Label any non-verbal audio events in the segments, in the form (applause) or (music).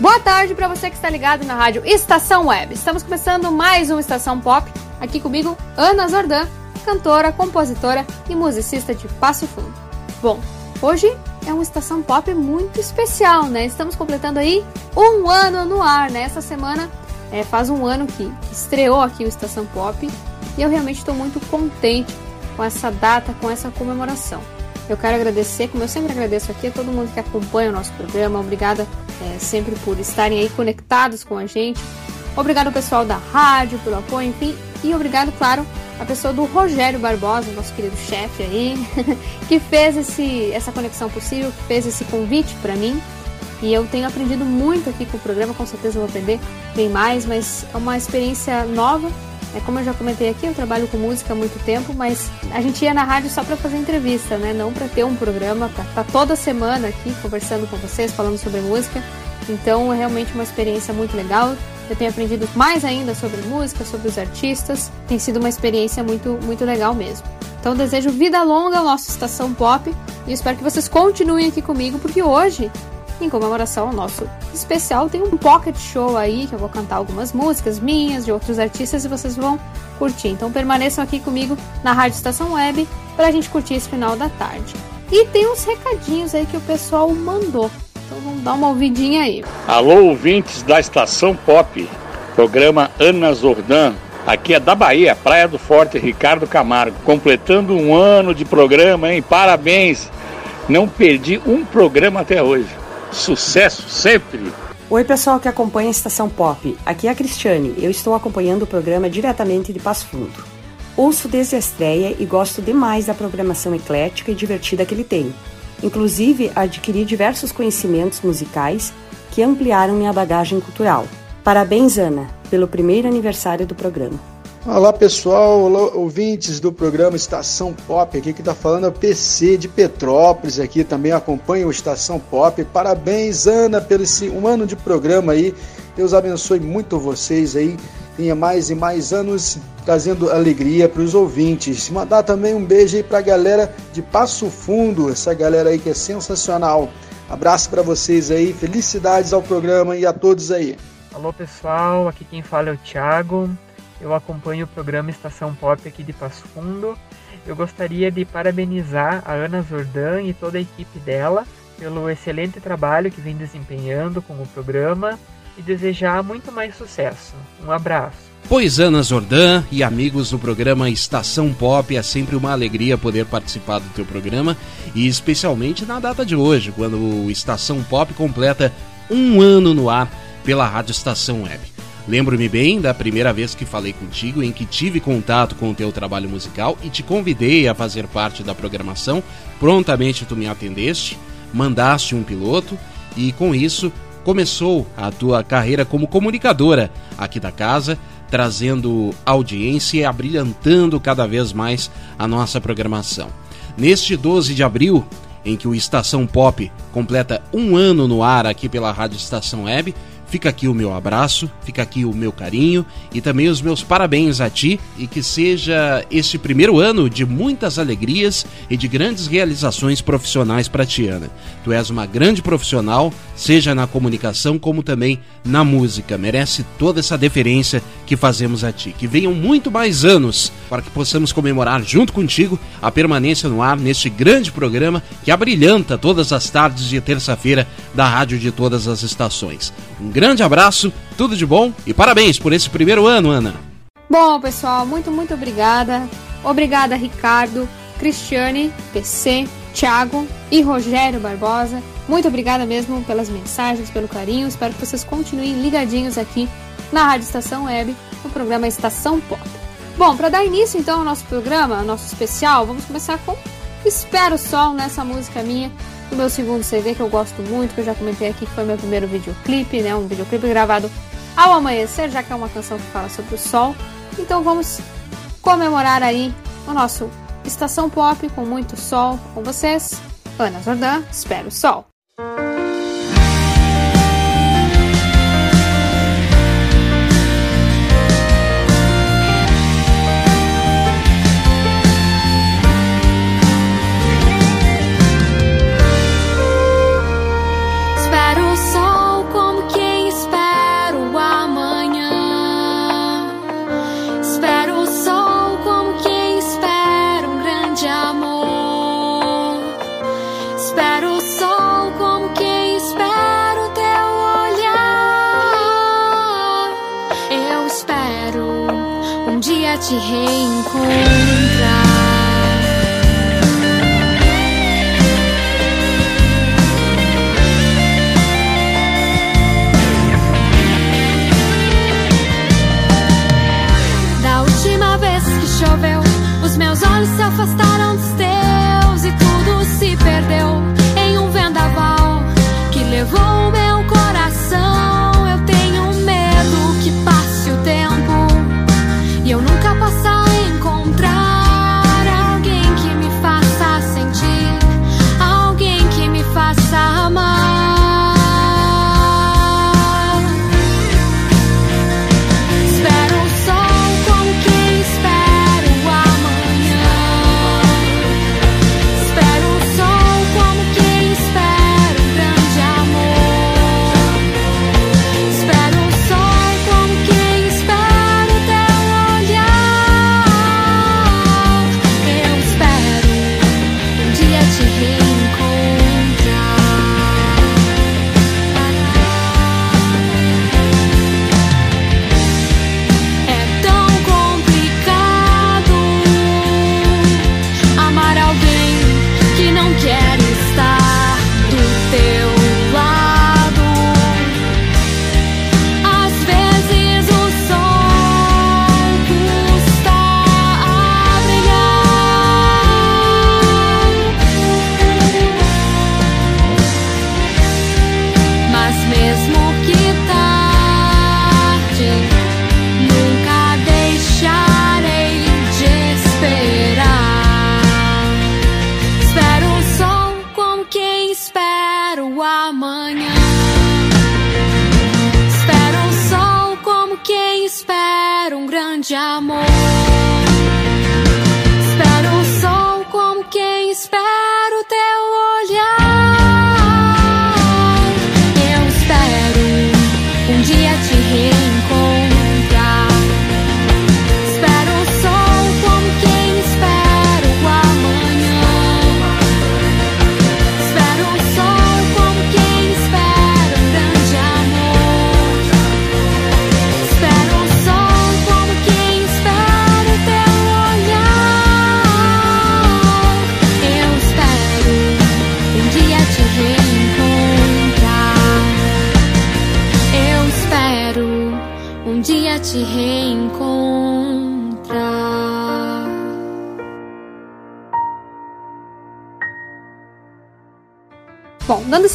Boa tarde para você que está ligado na rádio Estação Web. Estamos começando mais uma Estação Pop. Aqui comigo, Ana Zordan, cantora, compositora e musicista de Passo Fundo. Bom, hoje é uma Estação Pop muito especial, né? Estamos completando aí um ano no ar, né? Essa semana é, faz um ano que estreou aqui o Estação Pop e eu realmente estou muito contente com essa data, com essa comemoração. Eu quero agradecer, como eu sempre agradeço aqui, a todo mundo que acompanha o nosso programa. Obrigada é, sempre por estarem aí conectados com a gente. Obrigado ao pessoal da rádio pelo apoio, enfim. E obrigado, claro, a pessoa do Rogério Barbosa, nosso querido chefe aí, (laughs) que fez esse, essa conexão possível, que fez esse convite para mim. E eu tenho aprendido muito aqui com o programa, com certeza vou aprender bem mais, mas é uma experiência nova é, como eu já comentei aqui, eu trabalho com música há muito tempo, mas a gente ia na rádio só para fazer entrevista, né? Não para ter um programa, para estar tá toda semana aqui conversando com vocês, falando sobre música. Então é realmente uma experiência muito legal. Eu tenho aprendido mais ainda sobre música, sobre os artistas. Tem sido uma experiência muito, muito legal mesmo. Então desejo vida longa ao nosso Estação Pop e espero que vocês continuem aqui comigo, porque hoje em comemoração ao nosso especial, tem um pocket show aí que eu vou cantar algumas músicas minhas, de outros artistas e vocês vão curtir. Então permaneçam aqui comigo na Rádio Estação Web para a gente curtir esse final da tarde. E tem uns recadinhos aí que o pessoal mandou. Então vamos dar uma ouvidinha aí. Alô, ouvintes da Estação Pop, programa Ana Zordan. Aqui é da Bahia, Praia do Forte, Ricardo Camargo. Completando um ano de programa, hein? Parabéns! Não perdi um programa até hoje. Sucesso sempre! Oi, pessoal que acompanha a Estação Pop. Aqui é a Cristiane. Eu estou acompanhando o programa diretamente de Passo Fundo. Ouço desde a estreia e gosto demais da programação eclética e divertida que ele tem. Inclusive, adquiri diversos conhecimentos musicais que ampliaram minha bagagem cultural. Parabéns, Ana, pelo primeiro aniversário do programa. Olá pessoal, olá, ouvintes do programa Estação Pop, aqui que está falando é o PC de Petrópolis, aqui também acompanha o Estação Pop. Parabéns, Ana, pelo esse um ano de programa aí. Deus abençoe muito vocês aí. Tenha mais e mais anos trazendo alegria para os ouvintes. Mandar também um beijo aí para a galera de Passo Fundo, essa galera aí que é sensacional. Abraço para vocês aí, felicidades ao programa e a todos aí. Alô pessoal, aqui quem fala é o Thiago. Eu acompanho o programa Estação Pop aqui de Passo Fundo. Eu gostaria de parabenizar a Ana Zordan e toda a equipe dela pelo excelente trabalho que vem desempenhando com o programa e desejar muito mais sucesso. Um abraço. Pois Ana Zordan e amigos do programa Estação Pop, é sempre uma alegria poder participar do teu programa e especialmente na data de hoje, quando o Estação Pop completa um ano no ar pela Rádio Estação Web. Lembro-me bem da primeira vez que falei contigo, em que tive contato com o teu trabalho musical e te convidei a fazer parte da programação. Prontamente tu me atendeste, mandaste um piloto e com isso começou a tua carreira como comunicadora aqui da casa, trazendo audiência e abrilhantando cada vez mais a nossa programação. Neste 12 de abril, em que o Estação Pop completa um ano no ar aqui pela Rádio Estação Web, Fica aqui o meu abraço, fica aqui o meu carinho e também os meus parabéns a ti e que seja este primeiro ano de muitas alegrias e de grandes realizações profissionais para ti, Ana. Tu és uma grande profissional, seja na comunicação como também na música. Merece toda essa deferência que fazemos a ti. Que venham muito mais anos para que possamos comemorar junto contigo a permanência no ar neste grande programa que abrilhanta todas as tardes de terça-feira da rádio de todas as estações. Um grande abraço, tudo de bom e parabéns por esse primeiro ano, Ana. Bom, pessoal, muito, muito obrigada. Obrigada, Ricardo, Cristiane, PC, Thiago e Rogério Barbosa. Muito obrigada mesmo pelas mensagens, pelo carinho. Espero que vocês continuem ligadinhos aqui na Rádio Estação Web, no programa Estação Pop. Bom, para dar início então ao nosso programa, ao nosso especial, vamos começar com Espero Sol nessa música minha do meu segundo CD que eu gosto muito, que eu já comentei aqui que foi meu primeiro videoclipe, né? Um videoclipe gravado ao amanhecer, já que é uma canção que fala sobre o sol. Então vamos comemorar aí o nosso Estação Pop com muito sol com vocês. Ana Jordan, espero o sol. Te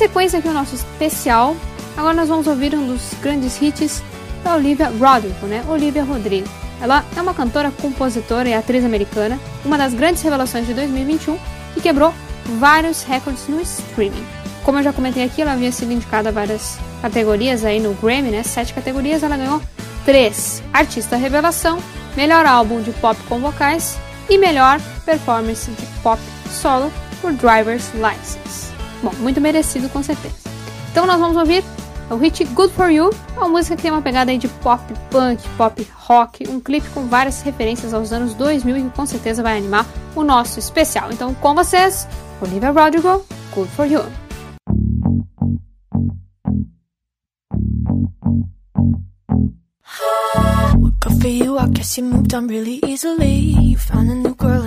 sequência aqui ao nosso especial, agora nós vamos ouvir um dos grandes hits da Olivia Rodrigo, né? Olivia Rodrigo. Ela é uma cantora, compositora e atriz americana, uma das grandes revelações de 2021 que quebrou vários recordes no streaming. Como eu já comentei aqui, ela havia sido indicada a várias categorias aí no Grammy, né? Sete categorias, ela ganhou três: Artista Revelação, Melhor Álbum de Pop com Vocais e Melhor Performance de Pop Solo por Driver's License. Bom, muito merecido com certeza. Então nós vamos ouvir o hit Good For You, uma música que tem uma pegada aí de pop punk, pop rock, um clipe com várias referências aos anos 2000 e que com certeza vai animar o nosso especial. Então com vocês, Olivia Rodrigo, Good For You. Good for you, I guess you moved on really easily. You found a new girl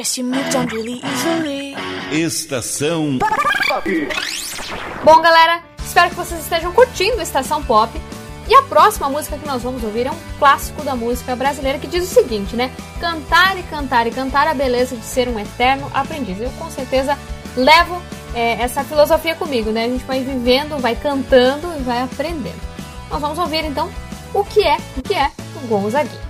Guess you moved on really easily. Estação Bom, galera, espero que vocês estejam curtindo Estação Pop. E a próxima música que nós vamos ouvir é um clássico da música brasileira que diz o seguinte, né? Cantar e cantar e cantar a beleza de ser um eterno aprendiz. Eu com certeza levo é, essa filosofia comigo, né? A gente vai vivendo, vai cantando e vai aprendendo. Nós vamos ouvir então o que é, o que é o Gonzaguinha.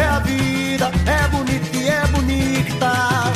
É a vida, é bonita e é bonita.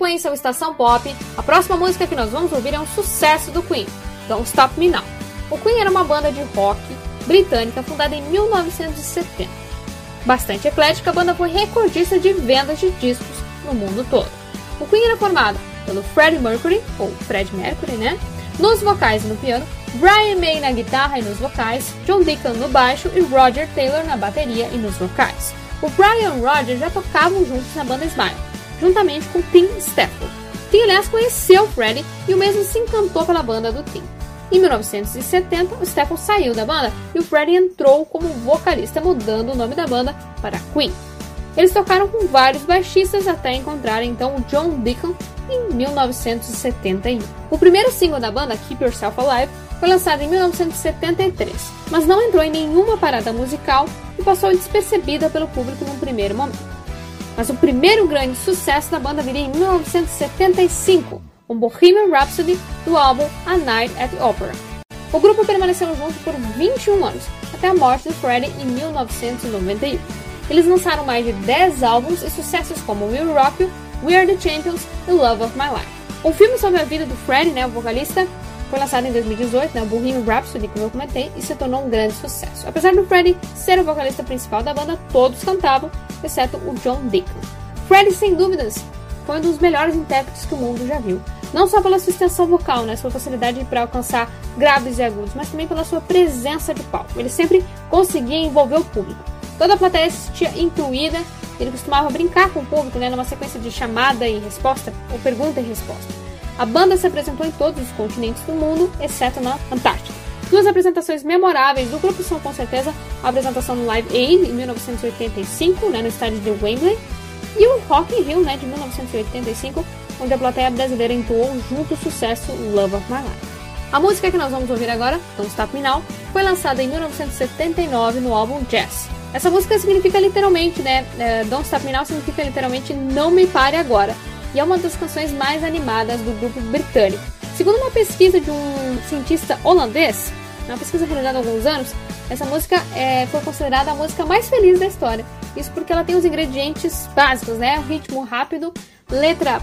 Sequência ao Estação Pop, a próxima música que nós vamos ouvir é um sucesso do Queen, Don't Stop Me Now. O Queen era uma banda de rock britânica fundada em 1970. Bastante eclética, a banda foi recordista de vendas de discos no mundo todo. O Queen era formado pelo Freddie Mercury, ou Fred Mercury, né? Nos vocais e no piano, Brian May na guitarra e nos vocais, John Deacon no baixo e Roger Taylor na bateria e nos vocais. O Brian e o Roger já tocavam juntos na banda Smile, juntamente com Tim Stafford. Tim, aliás, conheceu Freddie e o mesmo se encantou pela banda do Tim. Em 1970, o Stafford saiu da banda e o Freddie entrou como vocalista, mudando o nome da banda para Queen. Eles tocaram com vários baixistas até encontrar então o John Deacon em 1971. O primeiro single da banda, Keep Yourself Alive, foi lançado em 1973, mas não entrou em nenhuma parada musical e passou despercebida pelo público num primeiro momento. Mas o primeiro grande sucesso da banda viria em 1975, com Bohemian Rhapsody do álbum A Night at the Opera. O grupo permaneceu junto por 21 anos, até a morte de Freddie em 1991. Eles lançaram mais de 10 álbuns e sucessos como Will Rock You, We Are the Champions e Love of My Life. Um filme sobre a vida do Freddie, né, o vocalista, foi lançado em 2018, né, o Bohemian Rhapsody, como eu comentei, e se tornou um grande sucesso. Apesar do Freddie ser o vocalista principal da banda, todos cantavam, exceto o John Deacon. Freddie, sem dúvidas, foi um dos melhores intérpretes que o mundo já viu. Não só pela sua extensão vocal, né, sua facilidade para alcançar graves e agudos, mas também pela sua presença de palco. Ele sempre conseguia envolver o público. Toda a plateia se sentia incluída, ele costumava brincar com o público né, numa sequência de chamada e resposta, ou pergunta e resposta. A banda se apresentou em todos os continentes do mundo, exceto na Antártica. Duas apresentações memoráveis do grupo são com certeza a apresentação no Live Aid em 1985, né, no estádio de Wembley, e o Rock in Rio né, de 1985, onde a plateia brasileira entoou junto o sucesso Love of My Life. A música que nós vamos ouvir agora, Don't Stop Me Now, foi lançada em 1979 no álbum Jazz. Essa música significa literalmente, né? é, Don't Stop Me Now significa literalmente Não Me Pare Agora. E é uma das canções mais animadas do grupo britânico. Segundo uma pesquisa de um cientista holandês, uma pesquisa realizada há alguns anos, essa música é, foi considerada a música mais feliz da história. Isso porque ela tem os ingredientes básicos, né? O ritmo rápido, letra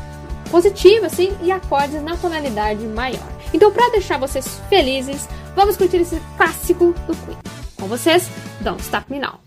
positiva, assim, e acordes na tonalidade maior. Então, para deixar vocês felizes, vamos curtir esse clássico do Queen. Com vocês, Don't Stop Me Now.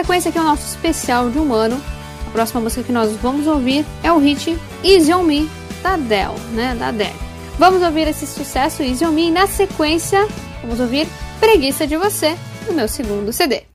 sequência aqui é o nosso especial de um ano. A próxima música que nós vamos ouvir é o hit Easy On Me, da Dell, né, da Dell. Vamos ouvir esse sucesso Easy On Me e na sequência vamos ouvir Preguiça de Você, do meu segundo CD.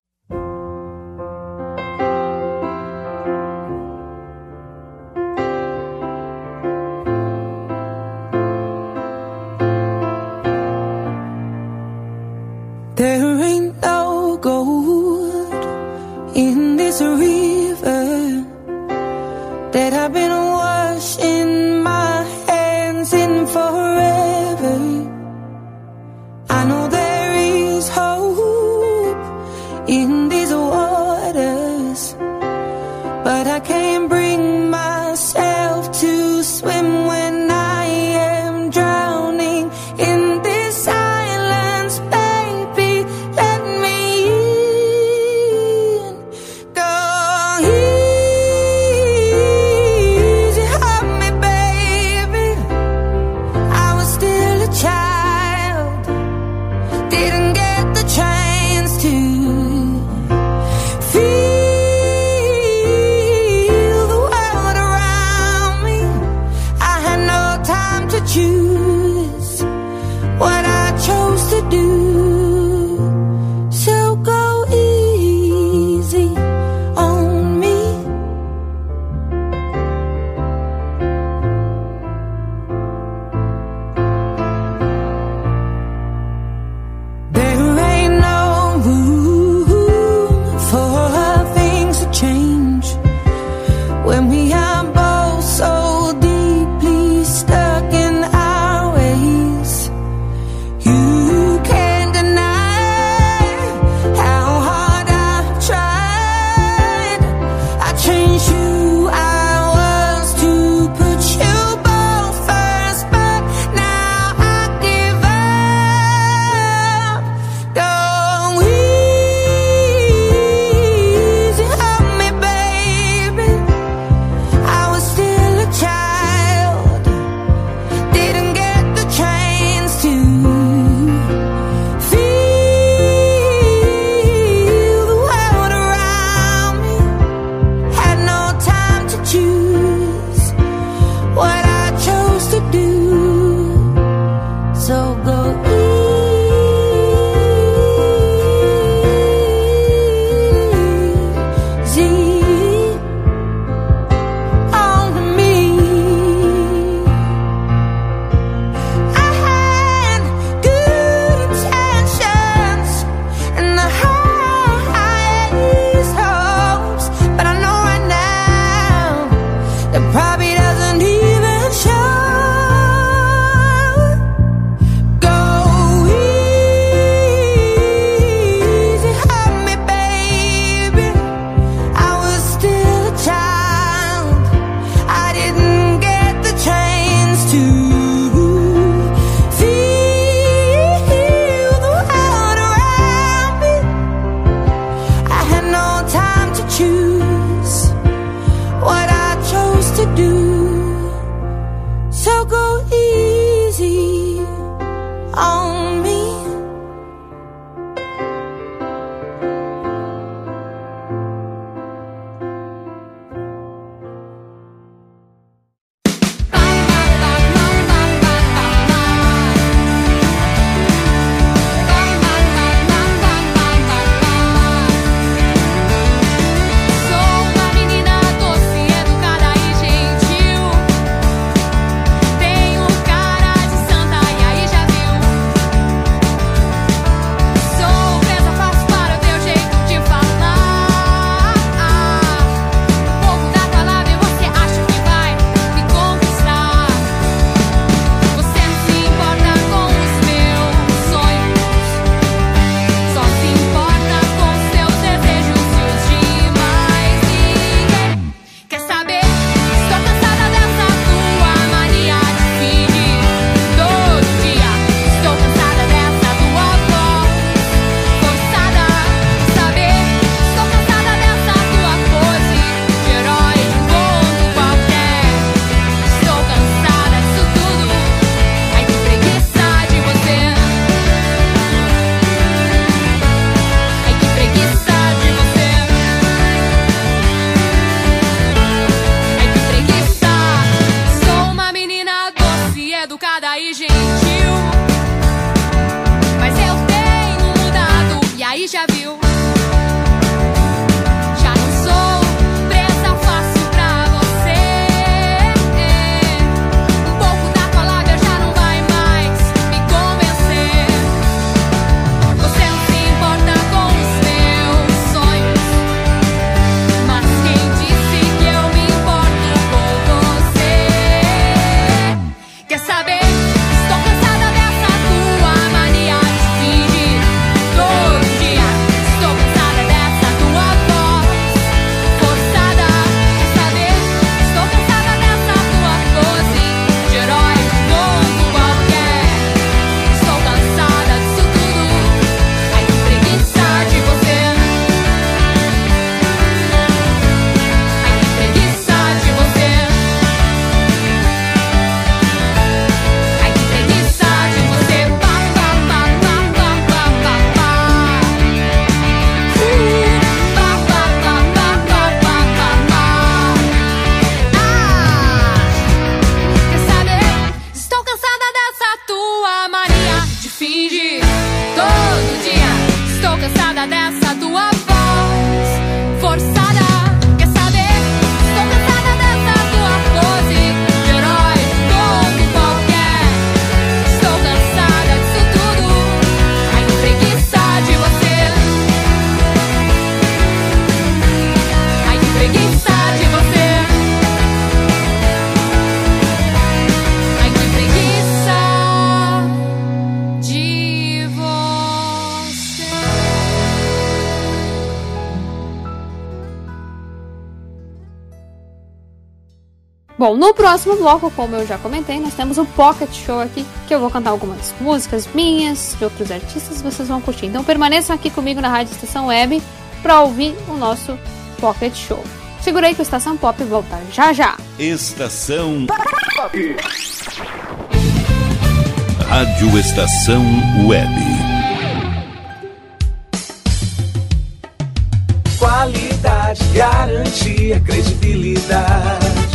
Bom, no próximo bloco, como eu já comentei, nós temos o Pocket Show aqui, que eu vou cantar algumas músicas minhas, de outros artistas, vocês vão curtir. Então permaneçam aqui comigo na Rádio Estação Web para ouvir o nosso Pocket Show. Segura aí que o Estação Pop volta já já. Estação Rádio Estação Web. Qualidade, garantia, credibilidade.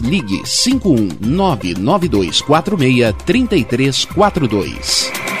ligue 51992463342.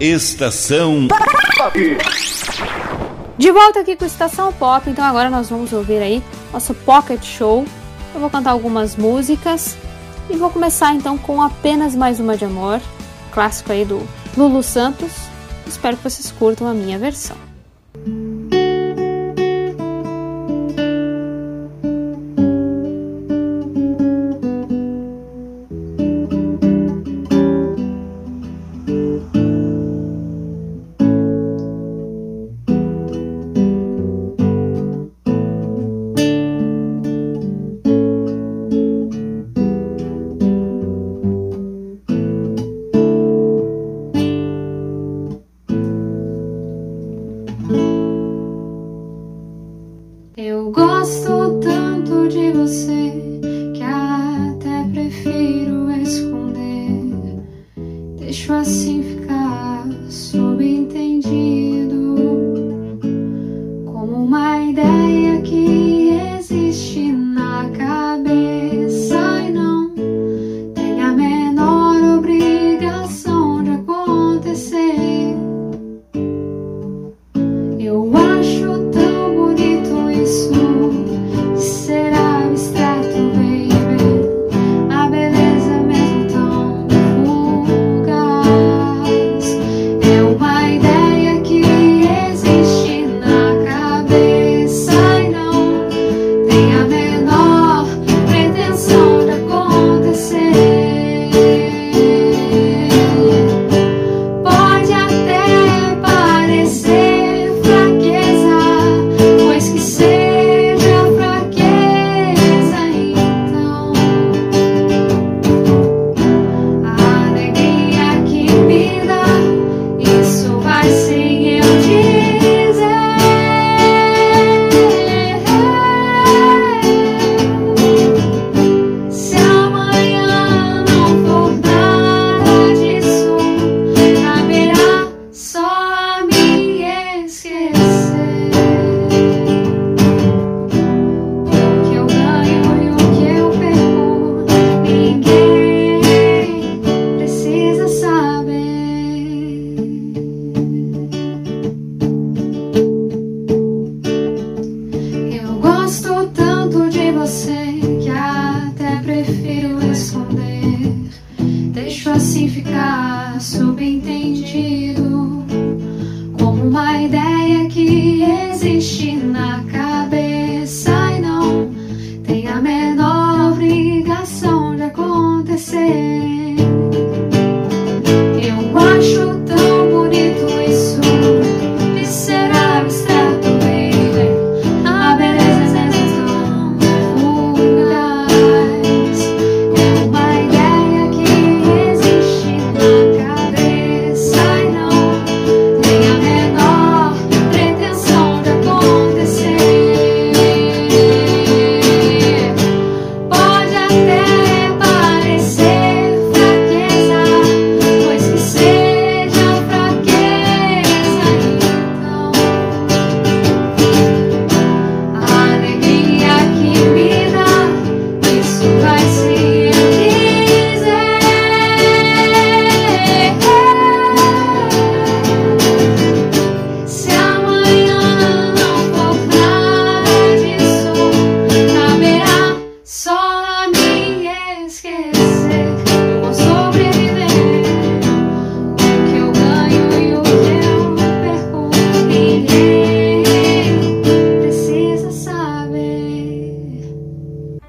Estação De volta aqui com Estação Pop, então agora nós vamos ouvir aí nosso Pocket Show. Eu vou cantar algumas músicas e vou começar então com apenas mais uma de amor, clássico aí do Lulu Santos. Espero que vocês curtam a minha versão.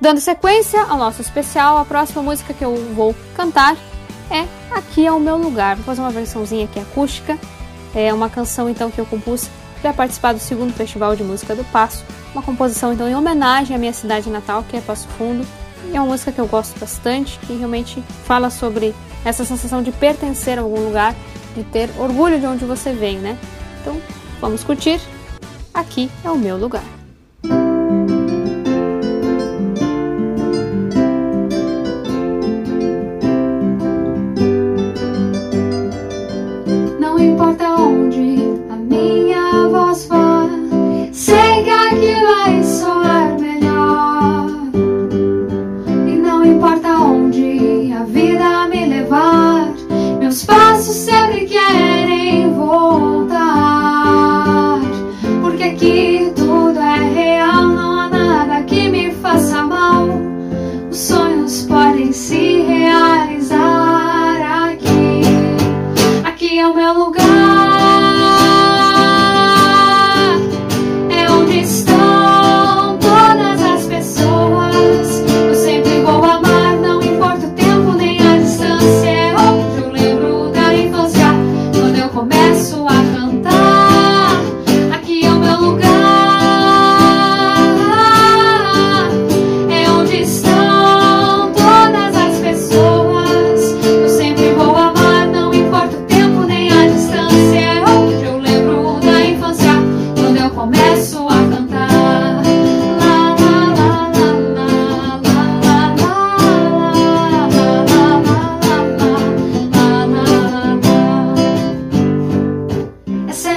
Dando sequência ao nosso especial, a próxima música que eu vou cantar é Aqui é o Meu Lugar. Vou fazer uma versãozinha aqui acústica. É uma canção então que eu compus para participar do segundo Festival de Música do Passo. Uma composição então em homenagem à minha cidade natal, que é Passo Fundo. E é uma música que eu gosto bastante, que realmente fala sobre essa sensação de pertencer a algum lugar, de ter orgulho de onde você vem, né? Então, vamos curtir. Aqui é o meu lugar.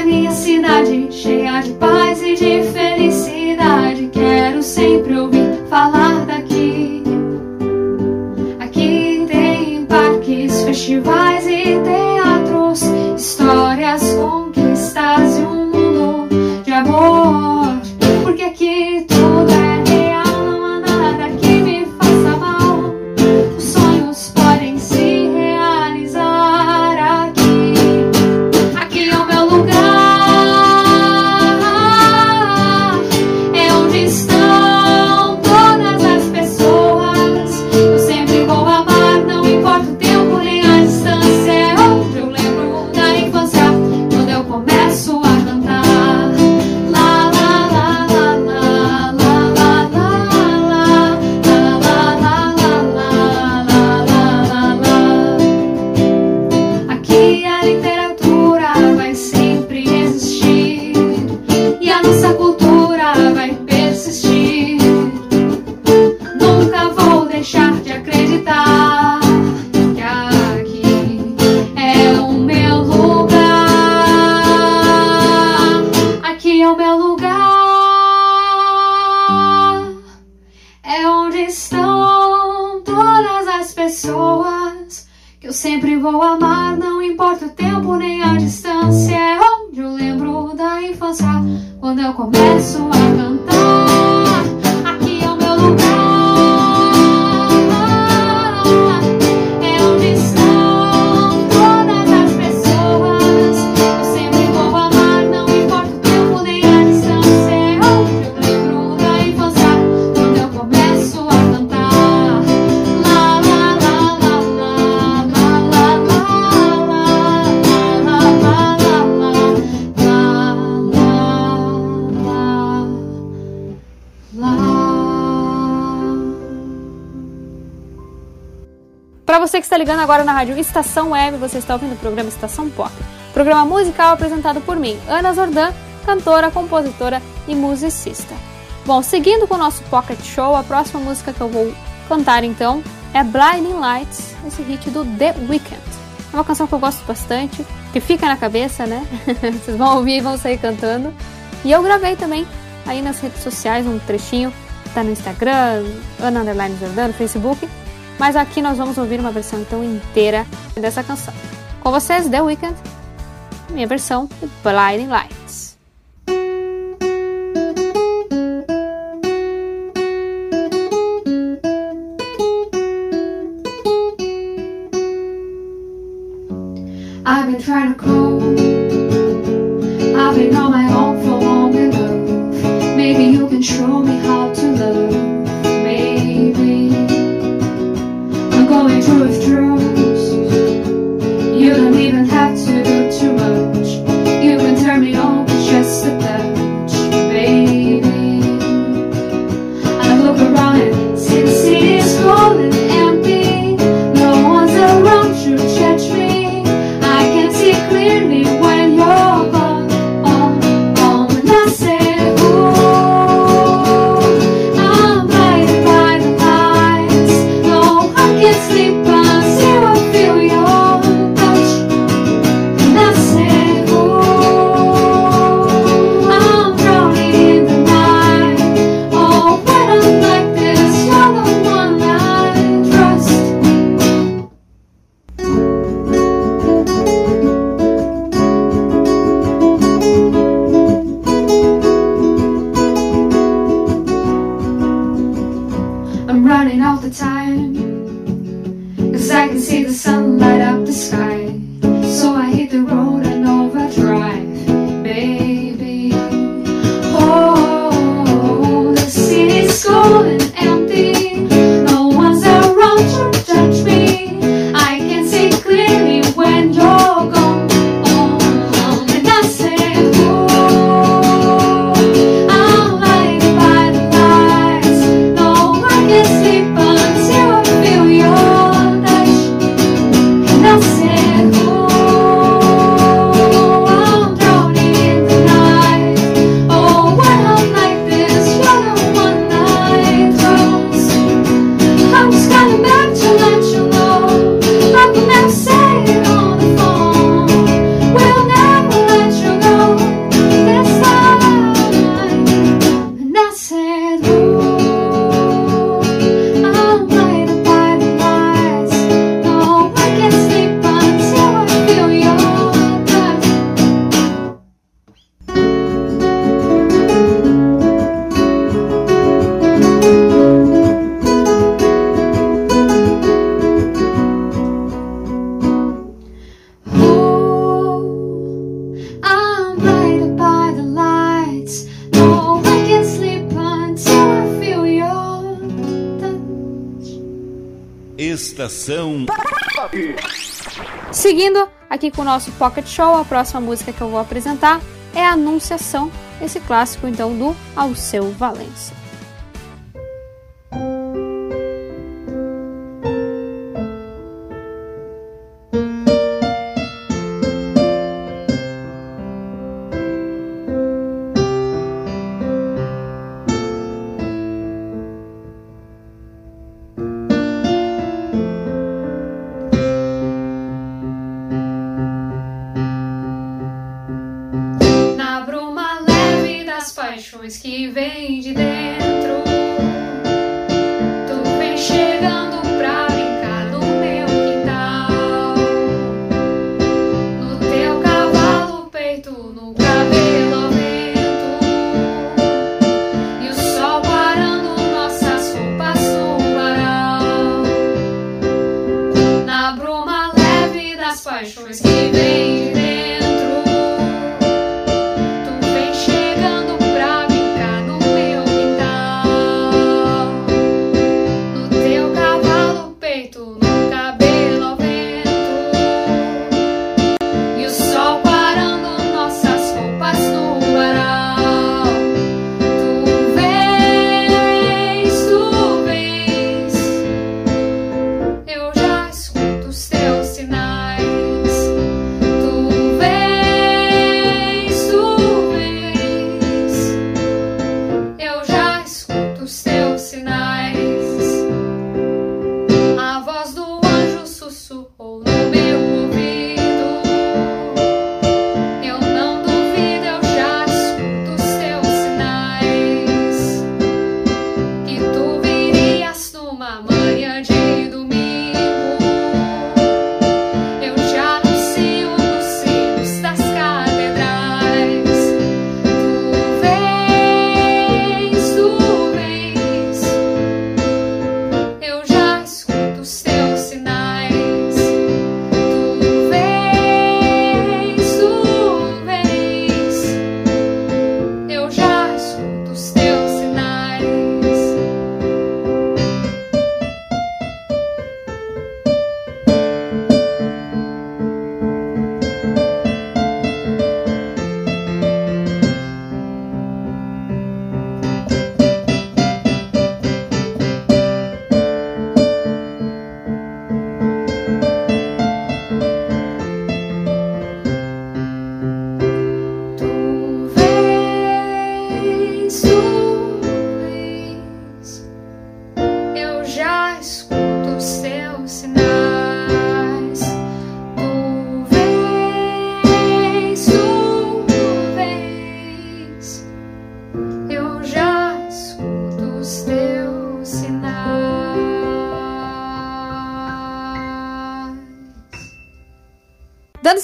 minha cidade, cheia de paz e de felicidade. Quero ser você que está ligando agora na rádio Estação Web, você está ouvindo o programa Estação Pop. Programa musical apresentado por mim, Ana Zordan, cantora, compositora e musicista. Bom, seguindo com o nosso Pocket Show, a próxima música que eu vou cantar então é Blinding Lights, esse hit do The Weeknd. É uma canção que eu gosto bastante, que fica na cabeça, né? (laughs) Vocês vão ouvir e vão sair cantando. E eu gravei também aí nas redes sociais um trechinho, tá no Instagram, Ana Underline no Facebook, mas aqui nós vamos ouvir uma versão então inteira dessa canção. Com vocês, The Weeknd, minha versão de Blinding Lights. I've been trying to cope. I've been on my own for long enough. Maybe you can show me how. nosso Pocket Show. A próxima música que eu vou apresentar é Anunciação, esse clássico então do Alceu Valença.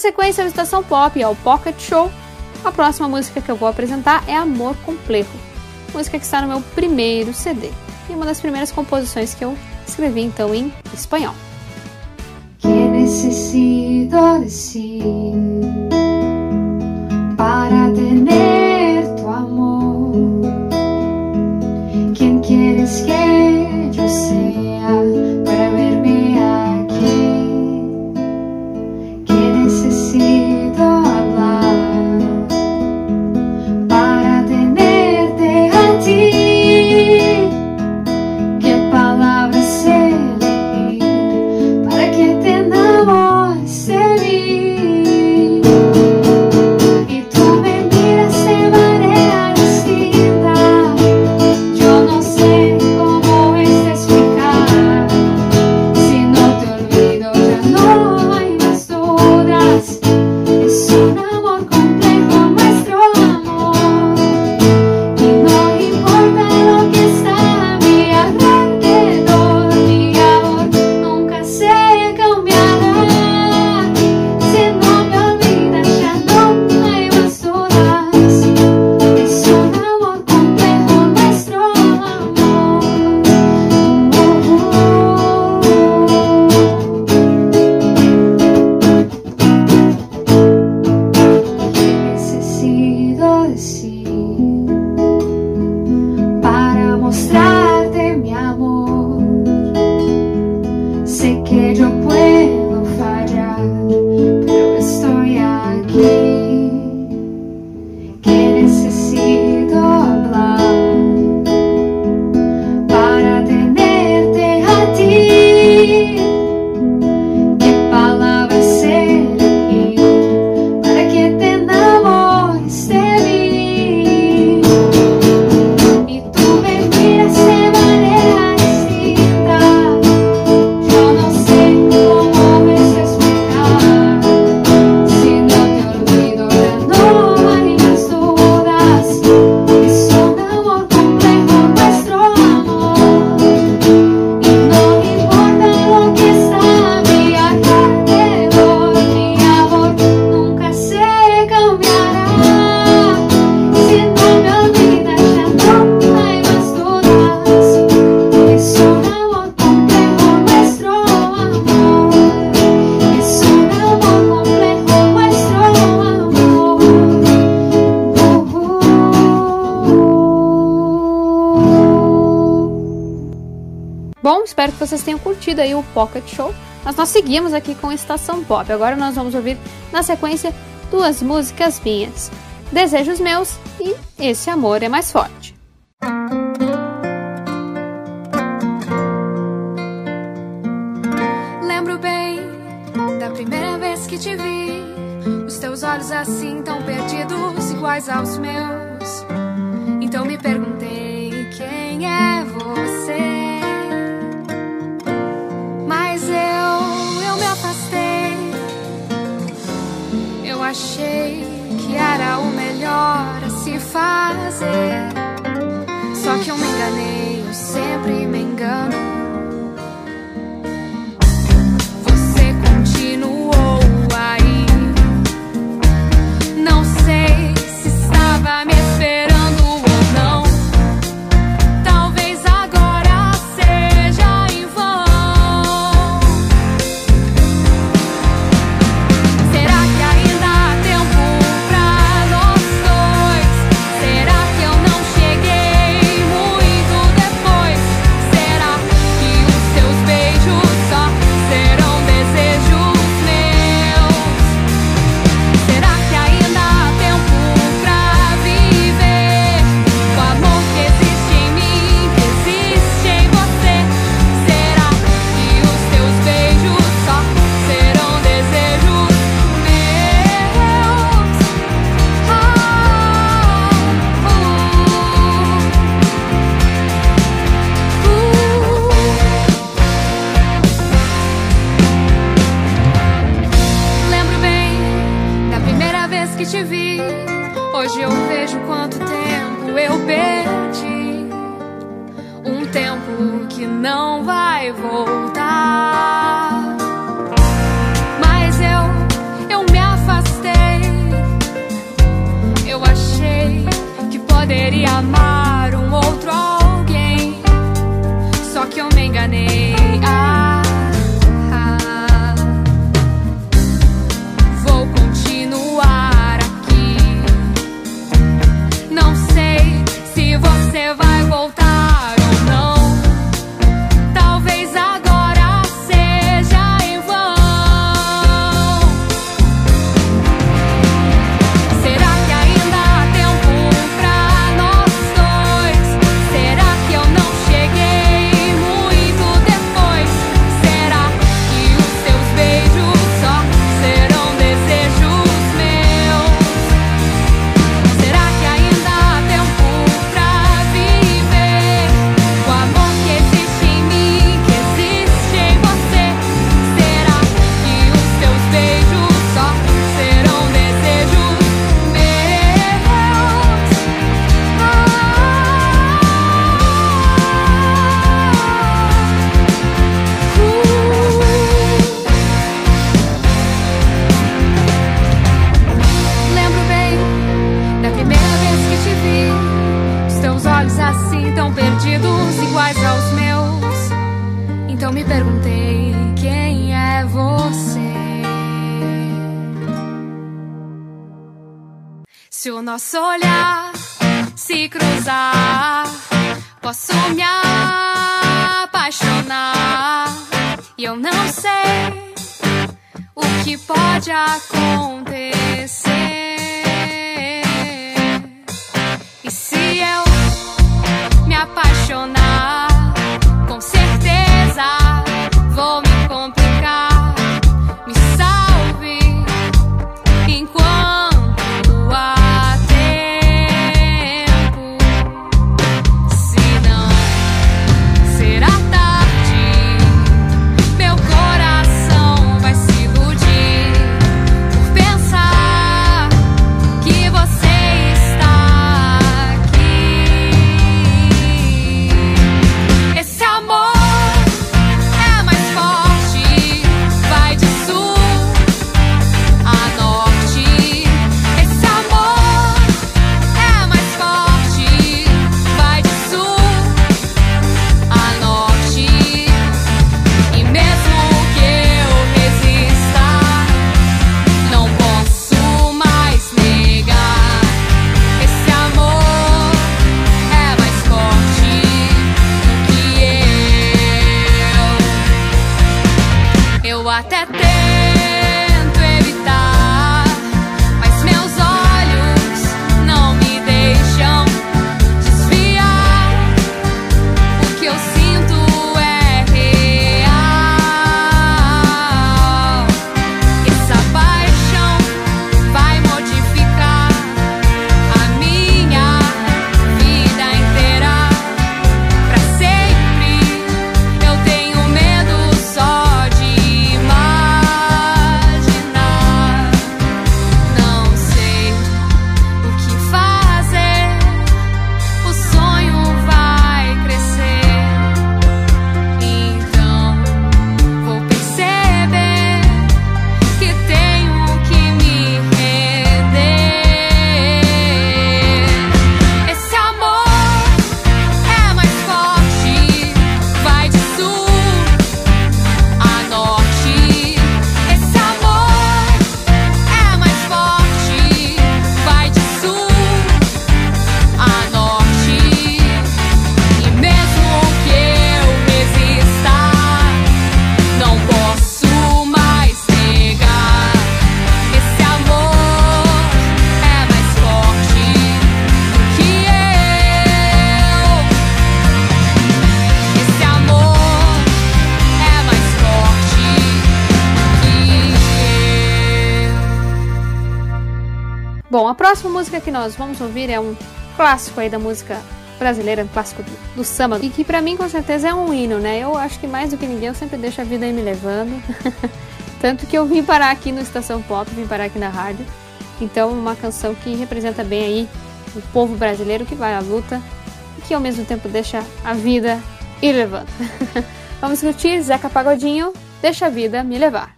sequência, da Estação Pop é ao Pocket Show, a próxima música que eu vou apresentar é Amor Complejo, música que está no meu primeiro CD e uma das primeiras composições que eu escrevi então em espanhol. Que seguimos aqui com Estação Pop. Agora nós vamos ouvir na sequência duas músicas minhas: Desejos Meus e Esse Amor é Mais Forte. Lembro bem da primeira vez que te vi, os teus olhos assim tão perdidos, iguais aos meus. fuzzy poderia amar. Próxima música que nós vamos ouvir é um clássico aí da música brasileira, um clássico do, do samba, e que pra mim com certeza é um hino, né? Eu acho que mais do que ninguém eu sempre deixo a vida aí me levando. (laughs) Tanto que eu vim parar aqui no Estação Pop, vim parar aqui na rádio. Então, uma canção que representa bem aí o povo brasileiro que vai à luta e que ao mesmo tempo deixa a vida ir levando. (laughs) Vamos curtir Zeca Pagodinho, Deixa a Vida Me Levar.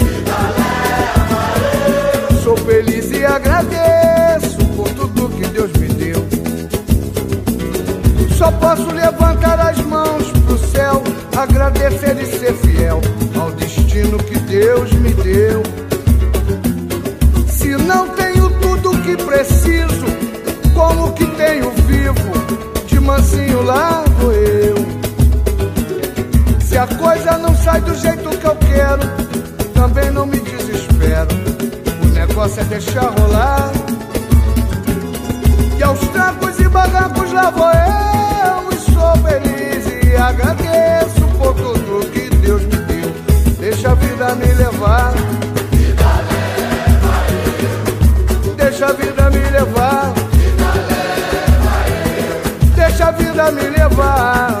Feliz e agradeço por tudo que Deus me deu. Só posso levantar as mãos pro céu, agradecer e ser fiel ao destino que Deus me deu. Se não tenho tudo que preciso, como que tenho vivo? De mansinho lá vou eu. Se a coisa não sai do jeito que eu quero, também não me desespero. Negócio é deixar rolar. E aos trancos e barrancos lá vou eu. E sou feliz e agradeço por tudo que Deus me deu. Deixa a vida me levar. Deixa a vida me levar. Deixa a vida me levar.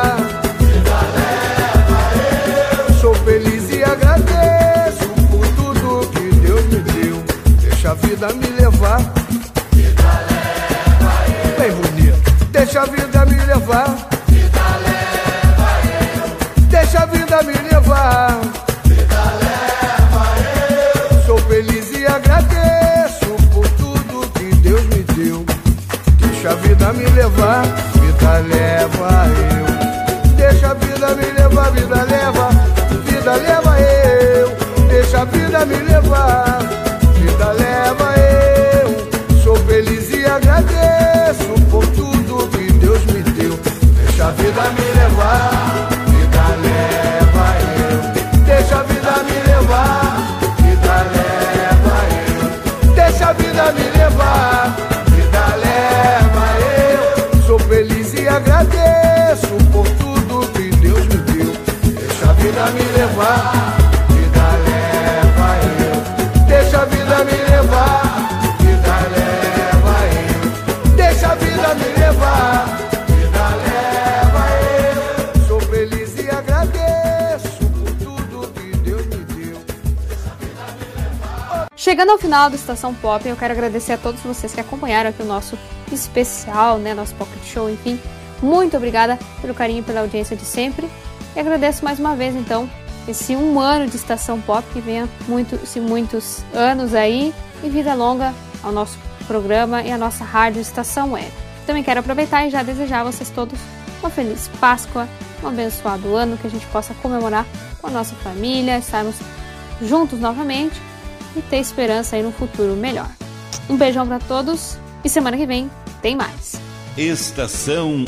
Final do Estação Pop, eu quero agradecer a todos vocês que acompanharam aqui o nosso especial, né, nosso pocket show, enfim, Muito obrigada pelo carinho e pela audiência de sempre. E agradeço mais uma vez, então, esse um ano de Estação Pop, que venha muitos e muitos anos aí e vida longa ao nosso programa e à nossa rádio Estação Web. Também quero aproveitar e já desejar a vocês todos uma feliz Páscoa, um abençoado ano, que a gente possa comemorar com a nossa família, estarmos juntos novamente e ter esperança aí no futuro melhor. Um beijão para todos e semana que vem tem mais. Estação.